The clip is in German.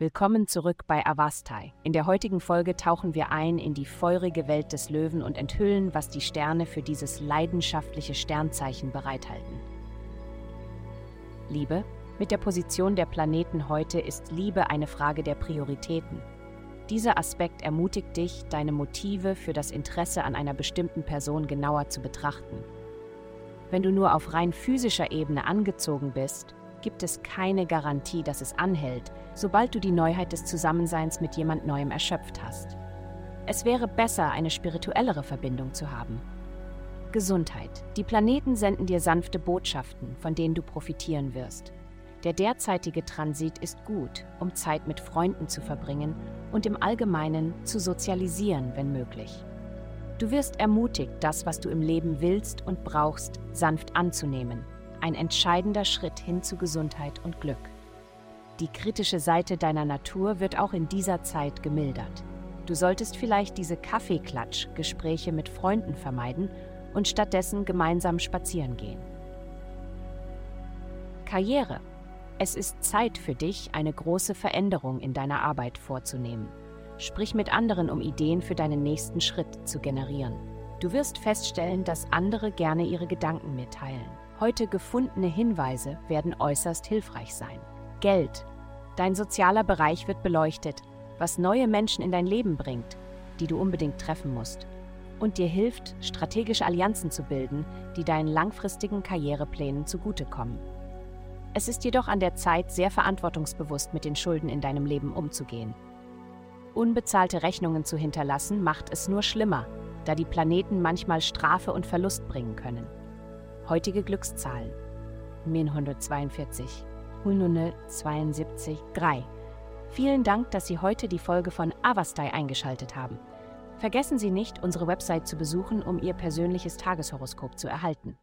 Willkommen zurück bei Avastai. In der heutigen Folge tauchen wir ein in die feurige Welt des Löwen und enthüllen, was die Sterne für dieses leidenschaftliche Sternzeichen bereithalten. Liebe? Mit der Position der Planeten heute ist Liebe eine Frage der Prioritäten. Dieser Aspekt ermutigt dich, deine Motive für das Interesse an einer bestimmten Person genauer zu betrachten. Wenn du nur auf rein physischer Ebene angezogen bist, gibt es keine Garantie, dass es anhält, sobald du die Neuheit des Zusammenseins mit jemand Neuem erschöpft hast. Es wäre besser, eine spirituellere Verbindung zu haben. Gesundheit. Die Planeten senden dir sanfte Botschaften, von denen du profitieren wirst. Der derzeitige Transit ist gut, um Zeit mit Freunden zu verbringen und im Allgemeinen zu sozialisieren, wenn möglich. Du wirst ermutigt, das, was du im Leben willst und brauchst, sanft anzunehmen ein entscheidender Schritt hin zu Gesundheit und Glück. Die kritische Seite deiner Natur wird auch in dieser Zeit gemildert. Du solltest vielleicht diese Kaffeeklatsch-Gespräche mit Freunden vermeiden und stattdessen gemeinsam spazieren gehen. Karriere. Es ist Zeit für dich, eine große Veränderung in deiner Arbeit vorzunehmen. Sprich mit anderen, um Ideen für deinen nächsten Schritt zu generieren. Du wirst feststellen, dass andere gerne ihre Gedanken mitteilen. Heute gefundene Hinweise werden äußerst hilfreich sein. Geld. Dein sozialer Bereich wird beleuchtet, was neue Menschen in dein Leben bringt, die du unbedingt treffen musst. Und dir hilft, strategische Allianzen zu bilden, die deinen langfristigen Karriereplänen zugutekommen. Es ist jedoch an der Zeit, sehr verantwortungsbewusst mit den Schulden in deinem Leben umzugehen. Unbezahlte Rechnungen zu hinterlassen macht es nur schlimmer, da die Planeten manchmal Strafe und Verlust bringen können. Heutige Glückszahlen: 142, 172, 3. Vielen Dank, dass Sie heute die Folge von Avastai eingeschaltet haben. Vergessen Sie nicht, unsere Website zu besuchen, um Ihr persönliches Tageshoroskop zu erhalten.